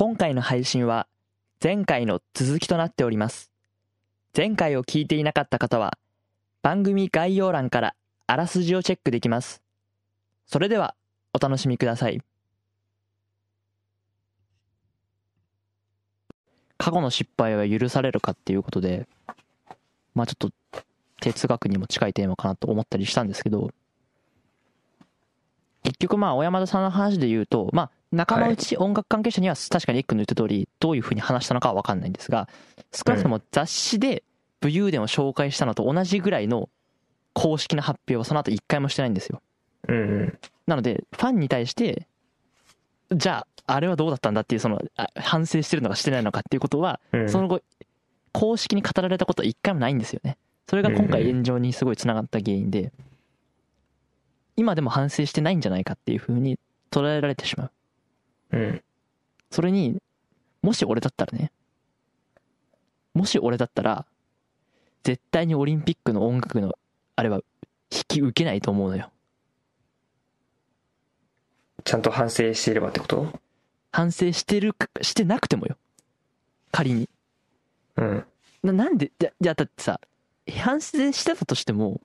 今回の配信は前回の続きとなっております。前回を聞いていなかった方は番組概要欄からあらすじをチェックできます。それではお楽しみください。過去の失敗は許されるかっていうことで、まあちょっと哲学にも近いテーマかなと思ったりしたんですけど、結局まあ小山田さんの話で言うと、まあ仲間内音楽関係者には確かにエックの言った通り、どういうふうに話したのかは分かんないんですが、少なくとも雑誌で武勇伝を紹介したのと同じぐらいの公式な発表はその後一回もしてないんですよ。うんうん。なので、ファンに対して、じゃあ、あれはどうだったんだっていう、その、あ反省してるのかしてないのかっていうことは、うんその後、公式に語られたことは一回もないんですよね。それが今回炎上にすごいつながった原因で、今でも反省してないんじゃないかっていうふうに捉えられてしまう。うん。それに、もし俺だったらね、もし俺だったら、絶対にオリンピックの音楽の、あれは、引き受けないと思うのよ。ちゃんと反省していればってこと？反省してるか、してなくてもよ。仮に。うん。ななんで、じゃ、じゃあだってさ、反省してたとしても、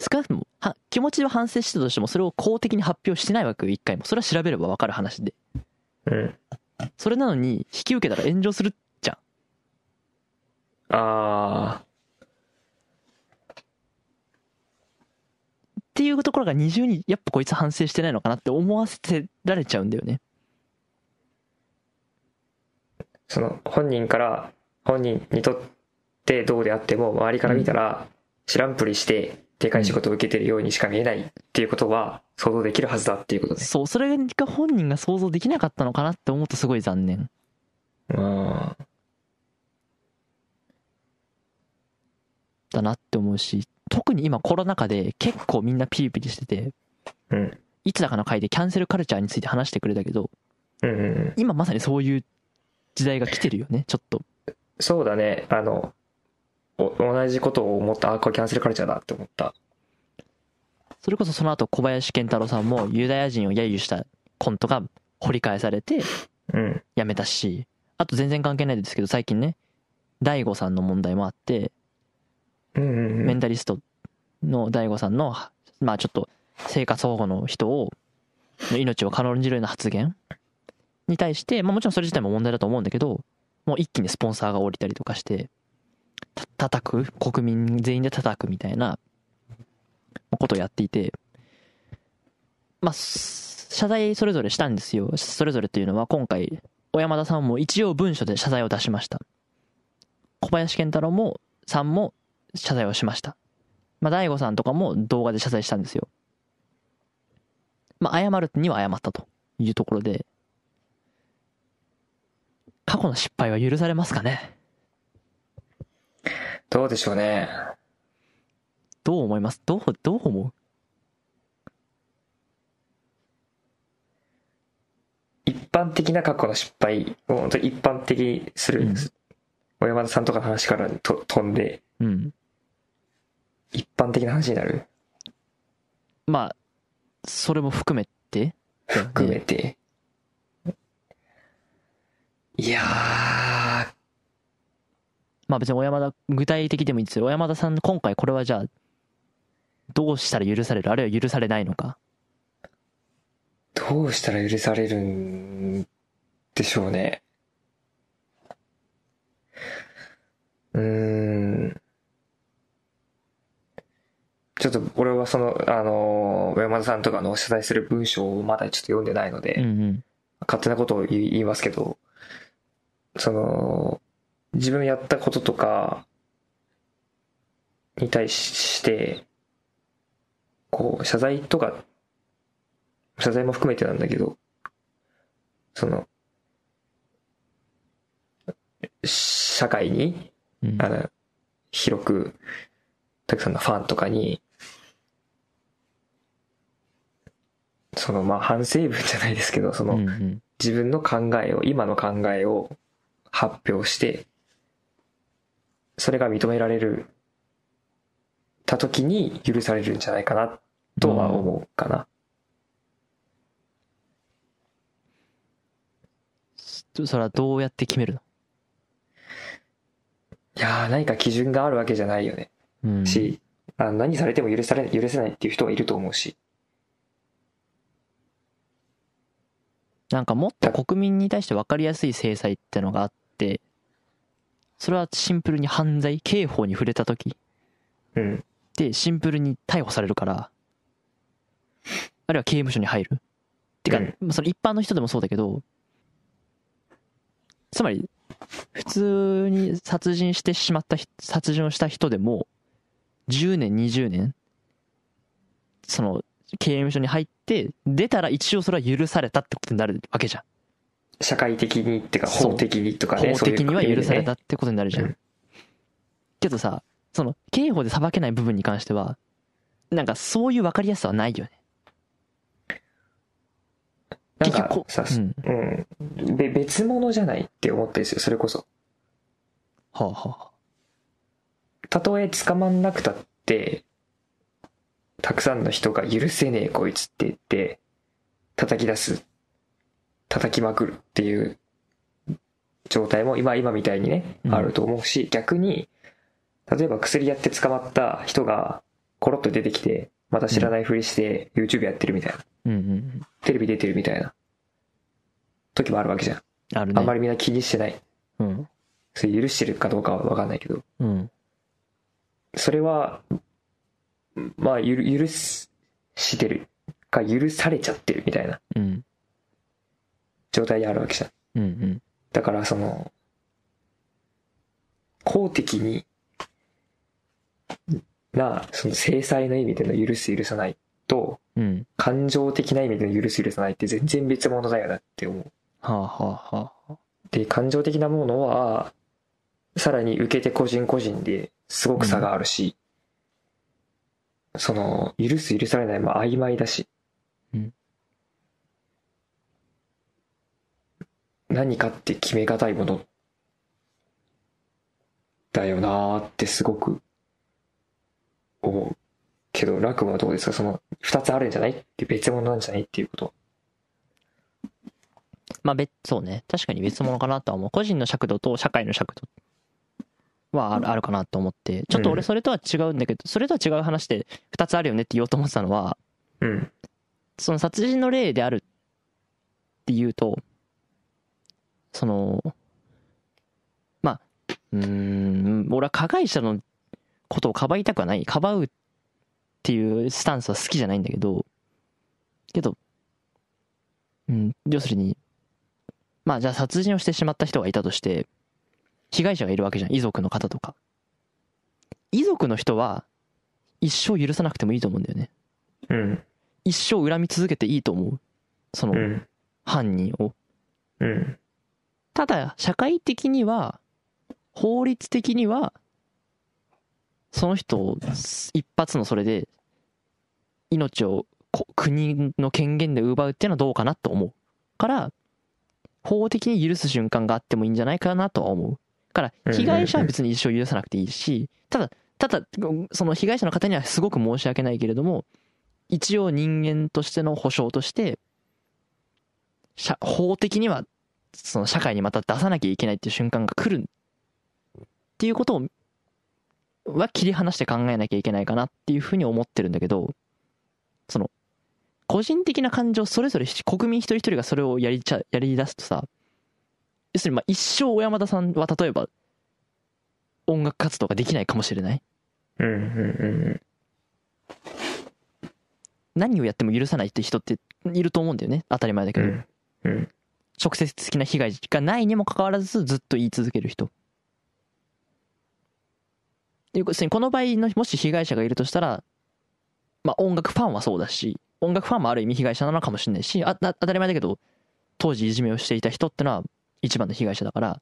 少なくとも、は、気持ちは反省してたとしても、それを公的に発表してないわけよ、一回も。それは調べればわかる話で。うん。それなのに、引き受けたら炎上するじゃん。あっていうところが二重に、やっぱこいつ反省してないのかなって思わせられちゃうんだよね。ー。その、本人から、本人にとってどうであっても、周りから見たら、知らんぷりして、でかい仕事を受けてるようにしか見えないっていうことは、想像できるはずだっていうことね。そう、それが本人が想像できなかったのかなって思うとすごい残念。ああ。だなって思うし、特に今コロナ禍で結構みんなピリピリしてて、うん。いつだかの回でキャンセルカルチャーについて話してくれたけど、うんうんうん。今まさにそういう時代が来てるよね、ちょっと。そうだね。あの、お同じことを思った。あ、これキャンセルカルチャーだって思った。それこそその後小林健太郎さんもユダヤ人を揶揄したコントが掘り返されてうん。やめたし、あと全然関係ないですけど最近ね、大悟さんの問題もあって、うんうんうん。メンタリストの大悟さんの、まあちょっと生活保護の人を、の命を軽んじるような発言に対して、まあもちろんそれ自体も問題だと思うんだけど、もう一気にスポンサーが降りたりとかして、た叩く？国民全員で叩くみたいなことをやっていて、まあ、謝罪それぞれしたんですよ。それぞれというのは今回、小山田さんも一応文書で謝罪を出しました。小林健太郎も、さんも謝罪をしました。まあ、大悟さんとかも動画で謝罪したんですよ。まあ、謝るには謝ったというところで、過去の失敗は許されますかね？どうでしょうね。どう思います？どう、どう思う？一般的な過去の失敗を本当に一般的にする。うん小山田さんとかの話からと飛んで、うん。一般的な話になる？まあ、それも含めて、含めて。いやー、まあ別に小山田、具体的でもいいですよ。小山田さん、今回これはじゃあ、どうしたら許される？あるいは許されないのか？どうしたら許されるんでしょうね。うーん。ちょっと俺はその、あの、小山田さんとかの謝罪する文章をまだちょっと読んでないので、うんうん。勝手なことを言いますけど、その、自分やったこととかに対して、こう、謝罪とか、謝罪も含めてなんだけど、その、社会に、うん。あの、広く、たくさんのファンとかに、その、まあ、反省文じゃないですけど、その、うんうん。自分の考えを、今の考えを発表して、それが認められる、た時に許されるんじゃないかな、とは思うかな。それはどうやって決めるの？いやー何か基準があるわけじゃないよね。うん。し、あ何されても許され、許せないっていう人がいると思うし。なんかもっと国民に対して分かりやすい制裁ってのがあって、それはシンプルに犯罪、刑法に触れた時うん。でシンプルに逮捕されるから、あるいは刑務所に入る。てか、うんその一般の人でもそうだけど、つまり、普通に殺人してしまった人、殺人をした人でも、10年、20年、その、刑務所に入って、出たら一応それは許されたってことになるわけじゃん。社会的にってかそう法的にとかね。法的には許されたってことになるじゃん。うんけどさ、その、刑法で裁けない部分に関しては、なんかそういう分かりやすさはないよね。なん結局こかさ、うん。うん。べ別物じゃないって思ってるんですよ、それこそ。はあはあ。たとえ捕まんなくたって、たくさんの人が許せねえこいつって言って、叩き出す。叩きまくるっていう状態も今、今みたいにね、うんあると思うし、逆に、例えば薬やって捕まった人がコロッと出てきて、また知らないふりして YouTube やってるみたいな。うんうんテレビ出てるみたいな時もあるわけじゃん。うん。あるね。あんまりみんな気にしてない。うん。それ許してるかどうかはわかんないけど。うん。それは、まあ、ゆる許すしてるか許されちゃってるみたいなうん。状態にあるわけじゃん。うんうん。だからその、公的にな、その制裁の意味での許す許さないと、うん。感情的な意味での許す許さないって全然別物だよなって思う。はあはあはあ。で、感情的なものは、さらに受け手個人個人ですごく差があるし、その、許す許されないも曖昧だし、うん何かって決めがたいものだよなーってすごく思う。けど、楽はどうですか？その、二つあるんじゃないって別物なんじゃないっていうこと。まあ別、そうね。確かに別物かなとは思う。個人の尺度と社会の尺度はあるあるかなと思って。ちょっと俺それとは違うんだけど、それとは違う話で二つあるよねって言おうと思ってたのは、うん。その殺人の例であるっていうと、その、まあ、うーん、俺は加害者のことをかばいたくはない。かばうっていうスタンスは好きじゃないんだけど、けど、うん、要するに、まあじゃあ殺人をしてしまった人がいたとして、被害者がいるわけじゃん。遺族の方とか。遺族の人は、一生許さなくてもいいと思うんだよね。うん。一生恨み続けていいと思う。そのうん。犯人を。うん。ただ、社会的には、法律的には、その人を一発のそれで、命をこ国の権限で奪うっていうのはどうかなと思う。から、法的に許す瞬間があってもいいんじゃないかなとは思う。から、被害者は別に一生許さなくていいし、ただ、ただ、その被害者の方にはすごく申し訳ないけれども、一応人間としての保障として、社法的にはその社会にまた出さなきゃいけないっていう瞬間が来るっていうことをは切り離して考えなきゃいけないかなっていうふうに思ってるんだけどその個人的な感情それぞれ国民一人一人がそれをやりちゃやり出すとさ要するにまあ一生小山田さんは例えば音楽活動ができないかもしれないうん。うん。何をやっても許さないって人っていると思うんだよね当たり前だけど、うん。うん。直接的な被害がないにもかかわらずずっと言い続ける人。でこの場合のもし被害者がいるとしたら、まあ音楽ファンはそうだし、音楽ファンもある意味被害者なのかもしれないし、ああ当たり前だけど、当時いじめをしていた人ってのは一番の被害者だから、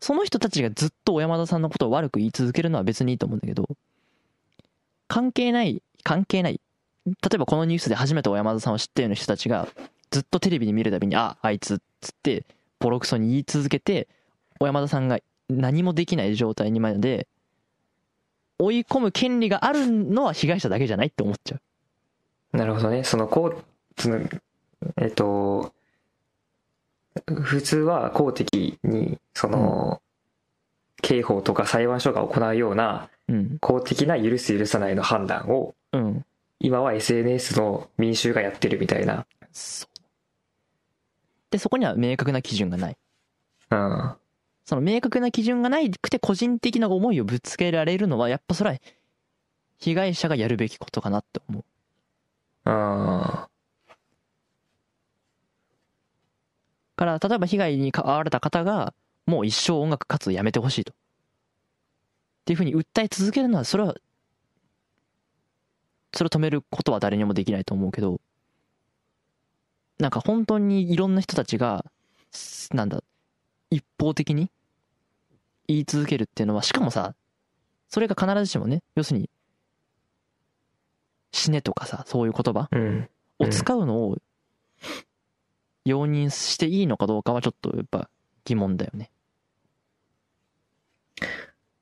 その人たちがずっと小山田さんのことを悪く言い続けるのは別にいいと思うんだけど、関係ない、関係ない。例えばこのニュースで初めて小山田さんを知ったような人たちが、ずっとテレビで見るたびに、あ、あいつっつって、ボロクソに言い続けて、小山田さんが何もできない状態にまで追い込む権利があるのは被害者だけじゃないって思っちゃう。なるほどね。その、こう、その、えっと、普通は公的に、その、刑法とか裁判所が行うようなうん。公的な許す許さないの判断を、うん。今は SNS の民衆がやってるみたいな。そう。で、そこには明確な基準がない。うん。その明確な基準がないくて個人的な思いをぶつけられるのは、やっぱそれは被害者がやるべきことかなって思う。あから、例えば被害に遭われた方が、もう一生音楽活動やめてほしいと。っていうふうに訴え続けるのは、それは、それを止めることは誰にもできないと思うけど、なんか本当にいろんな人たちが、すなんだ、一方的に言い続けるっていうのは、しかもさ、それが必ずしもね、要するに、死ねとかさ、そういう言葉うん。を使うのを容認していいのかどうかはちょっとやっぱ疑問だよね。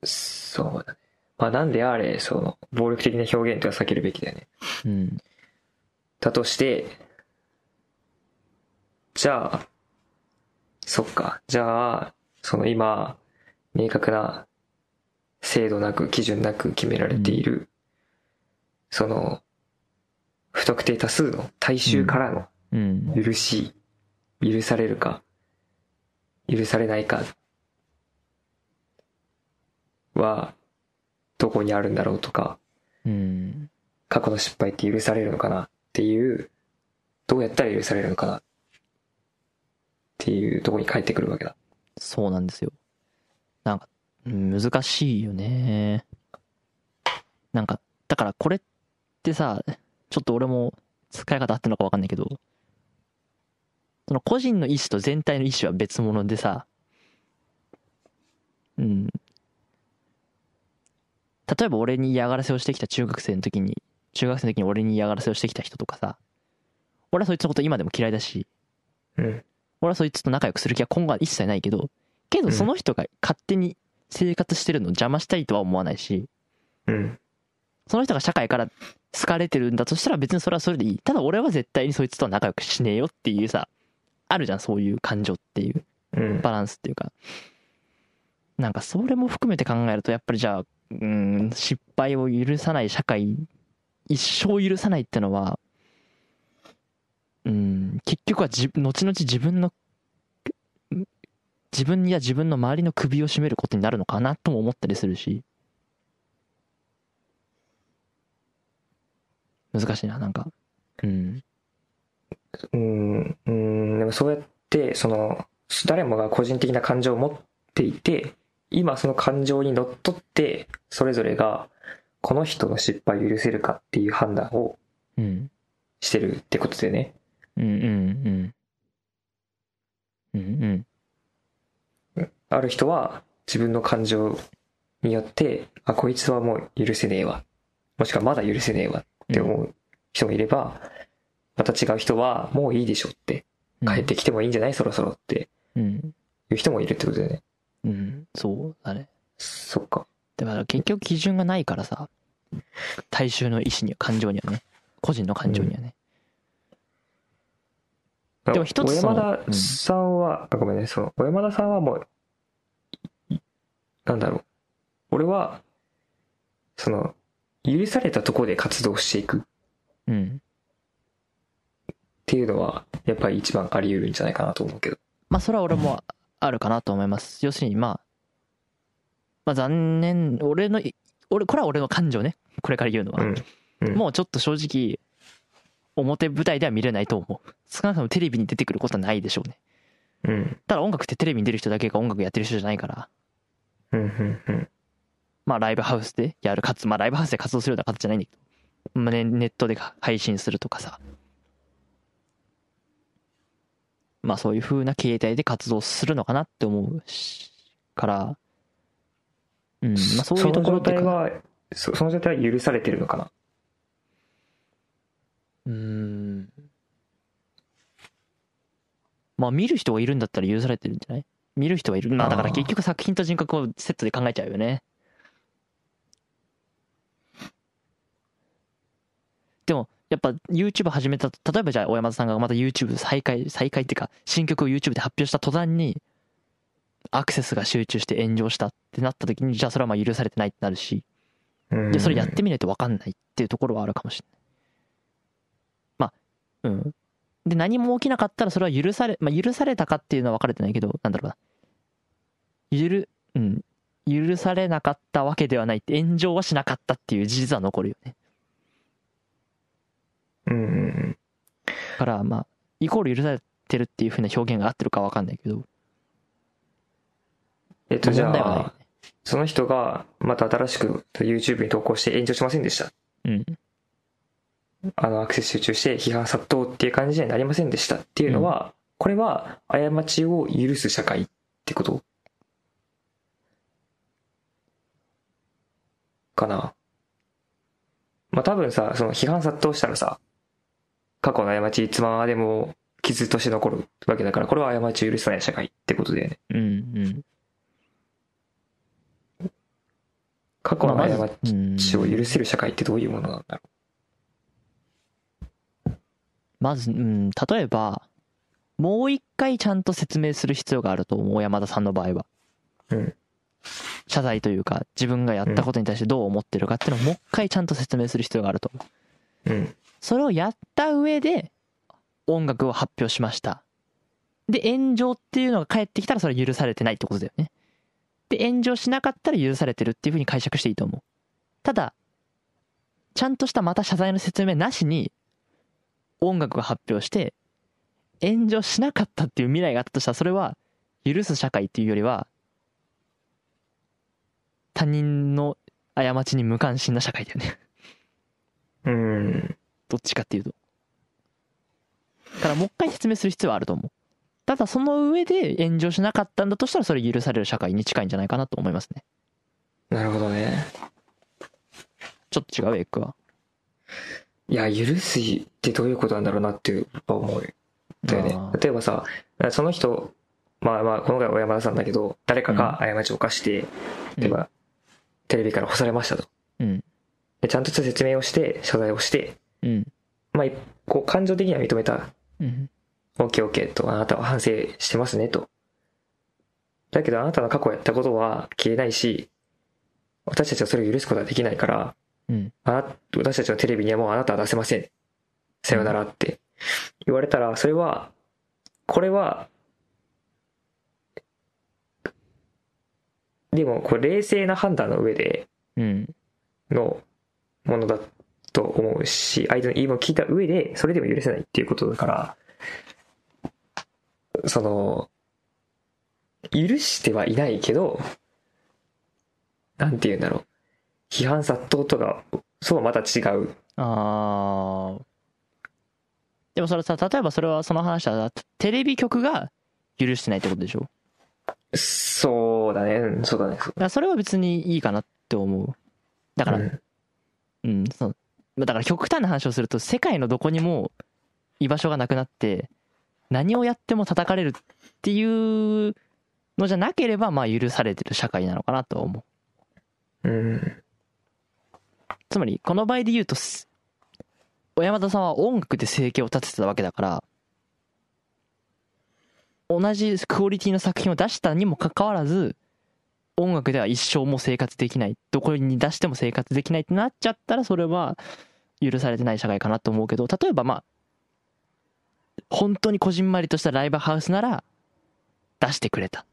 そうだね。まあなんであれ、その、暴力的な表現とは避けるべきだよね。うん。だとして、じゃあ、そっか。じゃあ、その今、明確な制度なく、基準なく決められている、その、不特定多数の大衆からのうん。許し、許されるか、許されないかは、どこにあるんだろうとか、うん。過去の失敗って許されるのかなっていう、どうやったら許されるのかなっていうところに帰ってくるわけだ。そうなんですよ。なんか、うん難しいよね。なんか、だからこれってさ、ちょっと俺も使い方合ってるのか分かんないけど、その個人の意思と全体の意思は別物でさ、うん。例えば俺に嫌がらせをしてきた中学生の時に、中学生の時に俺に嫌がらせをしてきた人とかさ、俺はそいつのこと今でも嫌いだし、うん。俺はそいつと仲良くする気は今後は一切ないけど、けどその人が勝手に生活してるのを邪魔したいとは思わないし、うん。その人が社会から好かれてるんだとしたら別にそれはそれでいい。ただ俺は絶対にそいつとは仲良くしねえよっていうさ、あるじゃん、そういう感情っていう、うん。バランスっていうか。なんかそれも含めて考えると、やっぱりじゃあ、うん、失敗を許さない社会、一生許さないってのは、うん、結局は自後々自分の、自分や自分の周りの首を絞めることになるのかなとも思ったりするし。難しいな、なんか。うん。うん。うん。でもそうやって、その、誰もが個人的な感情を持っていて、今その感情にのっとって、それぞれが、この人の失敗を許せるかっていう判断をうん。してるってことでね。うんうんうん。うんうん。ある人は自分の感情によって、あ、こいつはもう許せねえわ。もしくはまだ許せねえわって思う人もいれば、また違う人はもういいでしょって、帰ってきてもいいんじゃないそろそろってうん。いう人もいるってことだよね。うん。そうだね。そっか。だから結局基準がないからさ、大衆の意思には、感情にはね、個人の感情にはね。でも一つ小山田さんは、あごめんね、その、小山田さんはもう、いなんだろう。俺は、その、許されたところで活動していくっうん。ていうのは、やっぱり一番あり得るんじゃないかなと思うけど。まあそれは俺もあるかなと思います。要するにまあ、まあ残念、俺の、俺、これは俺の感情ね。これから言うのは。うん。うんもうちょっと正直、表舞台では見れないと思う。少なくともテレビに出てくることはないでしょうね。うん。ただ音楽ってテレビに出る人だけが音楽やってる人じゃないから、うん。うん。うん。まあライブハウスでやる活、まあライブハウスで活動するような形じゃないんだけど、まあね、ネットで配信するとかさ。まあそういう風な形態で活動するのかなって思うし、から、うん、まあそういうところっていうかその状態は、そその状態は許されてるのかな？うーん。まあ見る人がいるんだったら許されてるんじゃない？見る人はいる。まあだから結局作品と人格をセットで考えちゃうよね。でも、やっぱ YouTube 始めた、例えばじゃあ小山田さんがまた YouTube 再開、再開っていうか、新曲を YouTube で発表した途端に、アクセスが集中して炎上したってなった時に、じゃあそれはまあ許されてないってなるし、うんで、それやってみないと分かんないっていうところはあるかもしれない。まあ、うん。で、何も起きなかったらそれは許され、まあ許されたかっていうのは分かれてないけど、なんだろうな。ゆる、うん。許されなかったわけではないって、炎上はしなかったっていう事実は残るよね。うんから、まあ、イコール許されてるっていう風な表現が合ってるか分かんないけど、えっと、じゃあ、その人がまた新しく YouTube に投稿して炎上しませんでした？ね。あの、アクセス集中して批判殺到っていう感じにはなりませんでしたっていうのは、これは過ちを許す社会ってこと？かな。まあ多分さ、その批判殺到したらさ、過去の過ちいつまでも傷として残るわけだから、これは過ちを許さない社会ってことだよね。うん。うん。うん。過去の過ちを許せる社会ってどういうものなんだろまず、うん、例えば、もう一回ちゃんと説明する必要があると思う、山田さんの場合は。うん謝罪というか、自分がやったことに対してどう思ってるかっていうのをもう一回ちゃんと説明する必要があると思う。う。うん。それをやった上で、音楽を発表しました。で、炎上っていうのが返ってきたらそれは許されてないってことだよね。で、炎上しなかったら許されてるっていうふうに解釈していいと思う。ただ、ちゃんとしたまた謝罪の説明なしに、音楽が発表して、炎上しなかったっていう未来があったとしたら、それは許す社会っていうよりは、他人の過ちに無関心な社会だよね。うん。どっちかっていうと。だからもう一回説明する必要はあると思う。ただその上で炎上しなかったんだとしたらそれ許される社会に近いんじゃないかなと思いますね。なるほどね。ちょっと違うエッグは。いや、許すってどういうことなんだろうなっていう思う。だよね例えばさ、その人、まあまあ、この回は小山田さんだけど、誰かが過ちを犯して、例えば、テレビから干されましたと。うん。でちゃんとした説明をして、謝罪をして、うん。まあ、こう、感情的には認めた。うん。OK, OK と、あなたは反省してますねと。だけど、あなたの過去やったことは消えないし、私たちはそれを許すことはできないから、うん。あな私たちのテレビにはもうあなたは出せません。さよならって言われたら、それは、これは、でも、これ冷静な判断の上でうん。のものだと思うし、相手の言い分を聞いた上で、それでも許せないっていうことだから、その、許してはいないけど、なんて言うんだろう。批判殺到とか、そうはまた違う。あー。でもそれさ、例えばそれはその話は、テレビ局が許してないってことでしょ？そうだね、うん、そうだね。だそれは別にいいかなって思う。だから、うんうん、そう。まあだから極端な話をすると、世界のどこにも居場所がなくなって、何をやっても叩かれるっていうのじゃなければ、まあ許されてる社会なのかなとは思う。うん。つまり、この場合で言うと、小山田さんは音楽で生計を立ててたわけだから、同じクオリティの作品を出したにもかかわらず、音楽では一生も生活できない。どこに出しても生活できないってなっちゃったら、それは許されてない社会かなと思うけど、例えばまあ、本当にこじんまりとしたライブハウスなら、出してくれた。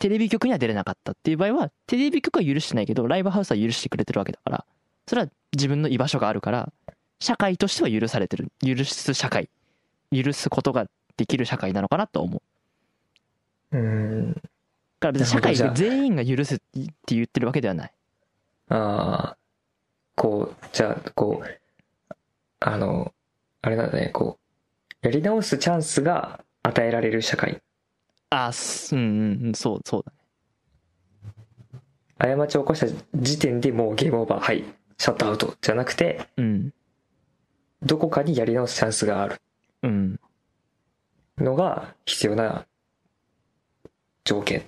テレビ局には出れなかったっていう場合は、テレビ局は許してないけど、ライブハウスは許してくれてるわけだから、それは自分の居場所があるから、社会としては許されてる。許す社会。許すことができる社会なのかなと思う。うん。だから別に社会全員が許すって言ってるわけではない。ああ、こう、じゃあ、こう、あの、あれなんだね、こう、やり直すチャンスが与えられる社会。あすうんうん、そう、そうだね。過ちを起こした時点でもうゲームオーバー、はい、シャットアウトじゃなくて、うん。どこかにやり直すチャンスがあるうん。のが必要な条件。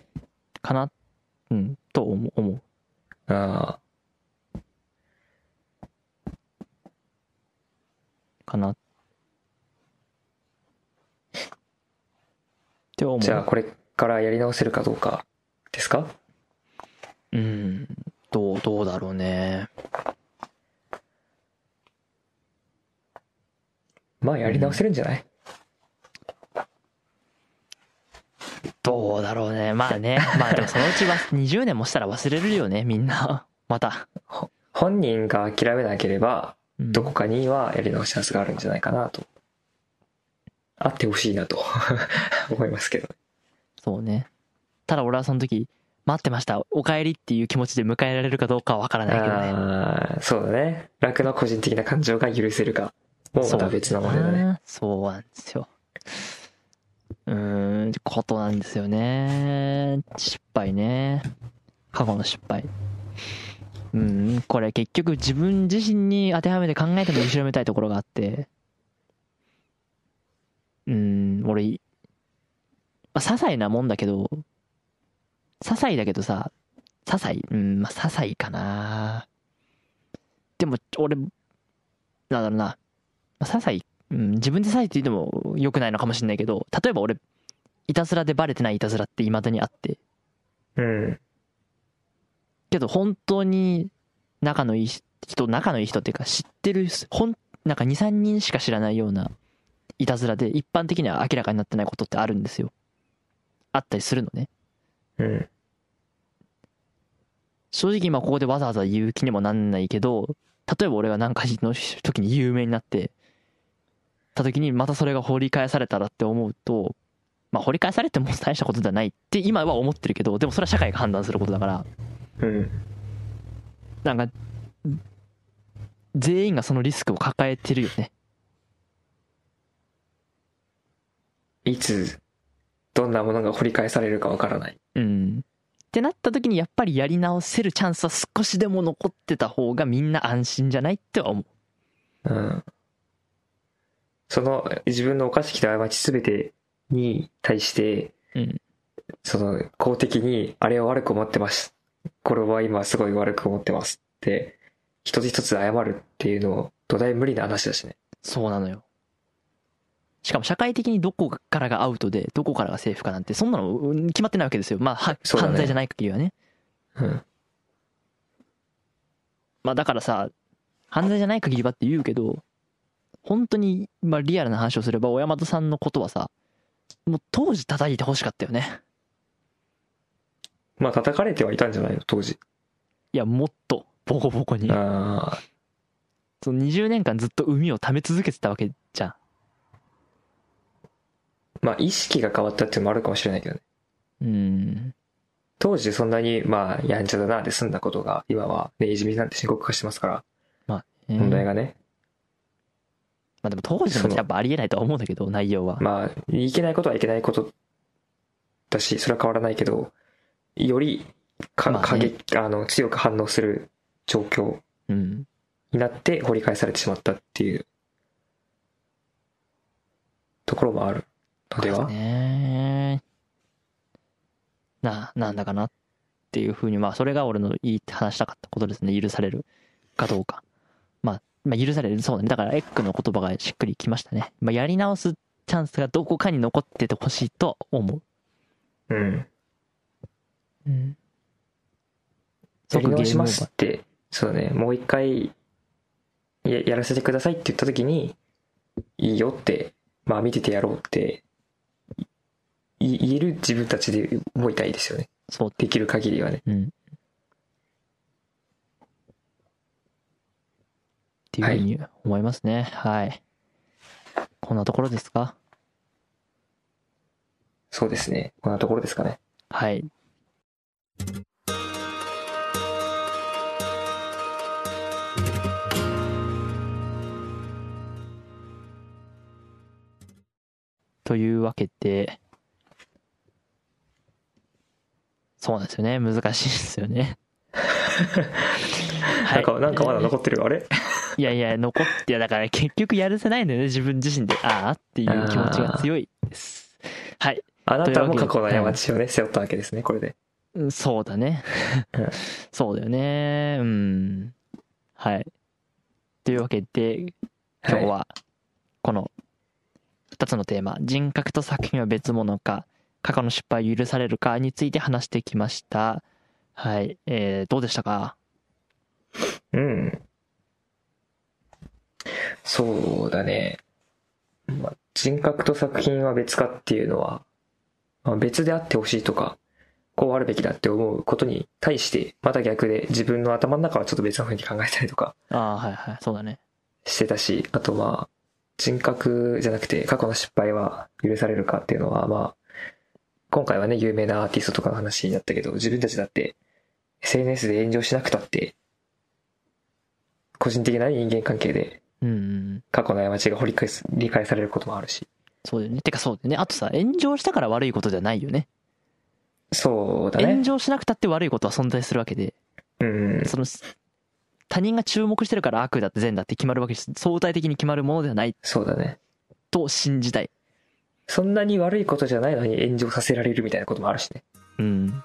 かなうん、と思う。思うああ。かなって思う。じゃあこれからやり直せるかどうかですか？うんどうどうだろうね。まあやり直せるんじゃない、どうだろうね。まあね。まあでもそのうちは20年もしたら忘れるよねみんな。また、本人が諦めなければうん。どこかにはやり直しチャンスがあるんじゃないかなとあってほしいなと 思いますけどそうねただ俺はその時待ってましたお帰りっていう気持ちで迎えられるかどうかは分からないけどねああそうだね楽の個人的な感情が許せるかもうまた別な問題だねそうなんですよ。うーん、ことなんですよね。失敗ね。過去の失敗。うん、これ結局自分自身に当てはめて考えても後ろめたいところがあって。うん、俺、まあ、些細なもんだけど、些細だけどさ、些細、うん、まあ、些細かな。でも、俺、なんだろうな。まあ些細、うん、自分で些細って言っても良くないのかもしれないけど、例えば俺、いたずらでバレてないいたずらって未だにあって、うんけど本当に仲のいい人、仲のいい人っていうか知ってる、ほん、なんか2、3人しか知らないようないたずらで一般的には明らかになってないことってあるんですよ。あったりするのね。うん正直今ここでわざわざ言う気にもなんないけど、例えば俺が何かの時に有名になって、た時にまたそれが掘り返されたらって思うと、まあ掘り返されても大したことではないって今は思ってるけど、でもそれは社会が判断することだから、うんなんか、全員がそのリスクを抱えてるよね。いつどんなものが掘り返されるかわからないうん。ってなった時にやっぱりやり直せるチャンスは少しでも残ってた方がみんな安心じゃないっては思う。うんその自分の犯してきた過ち全てに対してうん。その公的にあれを悪く思ってますこれは今すごい悪く思ってますって一つ一つ謝るっていうのを土台無理な話だしねそうなのよ。しかも社会的にどこからがアウトで、どこからがセーフかなんて、そんなのうん決まってないわけですよ。まあ、はそうだね犯罪じゃない限りはね。うんまあだからさ、犯罪じゃない限りはって言うけど、本当に、まあリアルな話をすれば、小山田さんのことはさ、もう当時叩いてほしかったよね。まあ叩かれてはいたんじゃないの？当時いや、もっと、ボコボコに。ああその20年間ずっと海を溜め続けてたわけじゃん。まあ意識が変わったっていうのもあるかもしれないけどねうん。当時そんなにまあやんちゃだなで済んだことが今はねいじめなんて深刻化してますからまあ、ね問題がね、まあでも当時でもやっぱありえないとは思うんだけど、内容は。まあいけないことはいけないことだしそれは変わらないけどよりか、まあね過激あの強く反応する状況うん。になって掘り返されてしまったっていうところもあるのでは、ねな、なんだかなっていうふうに、まあ、それが俺の言い話したかったことですね。許されるかどうか。まあ、まあ、許される、そうだね。だから、エッグの言葉がしっくりきましたね。まあ、やり直すチャンスがどこかに残っててほしいと思う。うんうん。やり直しま即すってそうだねもう一回ややらせてくださいって言った時にいいよってまあ見ててやろうってい言える自分たちでもいたいですよねそう。できる限りはねうん。っていうふうに思いますね。はい。こんなところですか？そうですねこんなところですかねはい。というわけで、そうなんですよね。難しいですよね。はなんかなんかまだ残ってるあれ？いやいや、残って、だから結局やるせないのよね。自分自身で、ああっていう気持ちが強いです。はい。あなたも過去の過ちをね背負ったわけですねこれでうんそうだねうん。そうだよね。うん。はい。というわけで、今日は2つのテーマ人格と作品は別物か過去の失敗を許されるかについて話してきました。はい。えー、どうでしたか？うん。そうだね。まあ、人格と作品は別かっていうのは、まあ、別であってほしいとか、こうあるべきだって思うことに対して、また逆で自分の頭の中はちょっと別の風に考えたりとかああはいはい。そうだね。してたし、あとまあ、人格じゃなくて過去の失敗は許されるかっていうのは、まあ、今回はね、有名なアーティストとかの話になったけど、自分たちだって SNS で炎上しなくたって、個人的な人間関係で過去の過ちが掘り返す、理解されることもあるし。そうだよねてかそうだよねあとさ炎上したから悪いことじゃないよねそうだね。炎上しなくたって悪いことは存在するわけでうん。その他人が注目してるから悪だって善だって決まるわけです相対的に決まるものではないそうだね。と信じたいそんなに悪いことじゃないのに炎上させられるみたいなこともあるしね。うんだか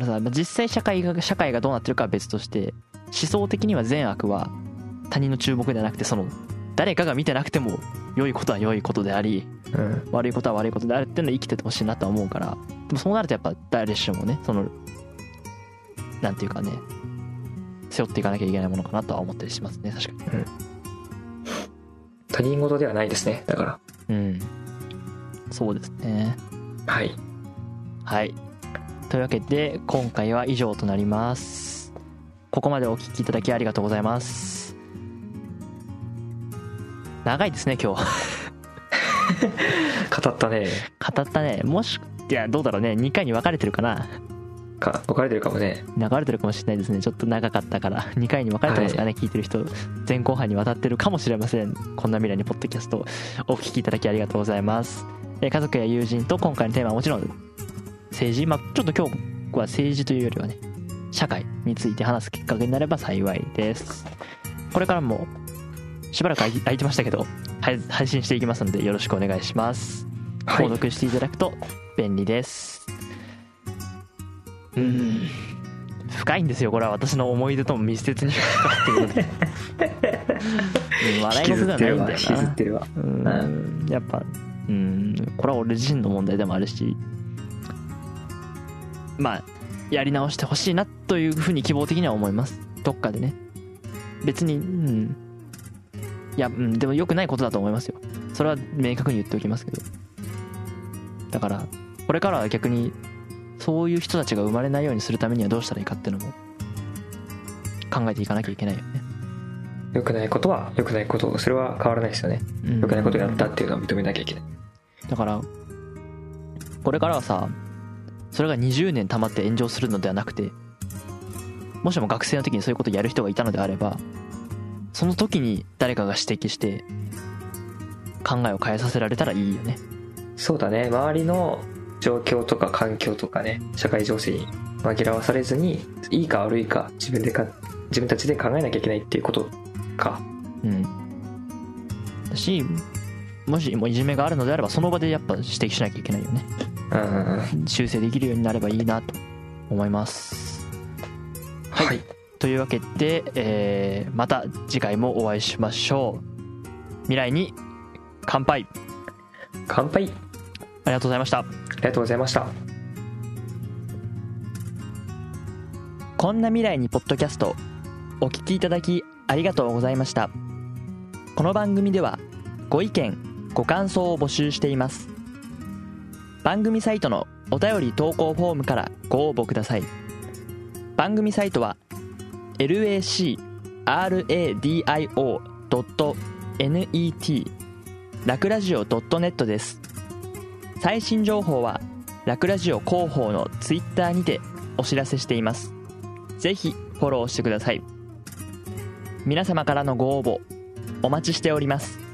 らさまあ実際社会が社会がどうなってるかは別として思想的には善悪は他人の注目ではなくてその誰かが見てなくても良いことは良いことでありうん。悪いことは悪いことであるっていうのを生きててほしいなとは思うからでもそうなるとやっぱ誰しもねそのなんていうかね背負っていかなきゃいけないものかなとは思ったりしますね確かに他人事ではないですね。だから。うん。そうですね。はい。はい。というわけで今回は以上となります。ここまでお聞きいただきありがとうございます。長いですね今日。語ったね。語ったね。もしいやどうだろうね。2回に分かれてるかなか、分かれてるかもね。流れてるかもしれないですね。ちょっと長かったから。2回に分かれてますかね、聞いてる人。前後半にわたってるかもしれません。こんな未来にポッドキャストお聞きいただきありがとうございます。えー家族や友人と今回のテーマはもちろん政治。まあちょっと今日は政治というよりはね社会について話すきっかけになれば幸いです。これからもしばらく空いてましたけどはい配信していきますのでよろしくお願いします。はい。購読していただくと便利ですうん。深いんですよこれは。私の思い出とも密接に関わっている。の でうん。笑い事では。ないん。だよなってるわ。うん。やっぱうん。これは俺自身の問題でもあるし。まあやり直してほしいなというふうに希望的には思います。どっかでね。別にうん。いや、うん、でも良くないことだと思いますよ。それは明確に言っておきますけど。だからこれからは逆にそういう人たちが生まれないようにするためにはどうしたらいいかっていうのも考えていかなきゃいけないよね良くないことは良くないこと。それは変わらないですよね。うん良くないことをやったっていうのは認めなきゃいけない。だからこれからはさそれが20年溜まって炎上するのではなくてもしも学生の時にそういうことをやる人がいたのであればその時に誰かが指摘して考えを変えさせられたらいいよねそうだね。周りの状況とか環境とかね、社会情勢に紛らわされずに、いいか悪いか自分でか、自分たちで考えなきゃいけないっていうことか。うん。だしもしもういじめがあるのであればその場でやっぱ指摘しなきゃいけないよね。うん。修正できるようになればいいなと思います。はい。はい。というわけで、えーまた次回もお会いしましょう。未来に乾杯。乾杯。ありがとうございました。ありがとうございました。こんな未来にポッドキャストお聞きいただきありがとうございました。この番組ではご意見ご感想を募集しています。番組サイトのお便り投稿フォームからご応募ください。番組サイトは lacradio.net ラクラジオ .net です。最新情報はラクラジオ広報のツイッターにてお知らせしています。ぜひフォローしてください。皆様からのご応募お待ちしております。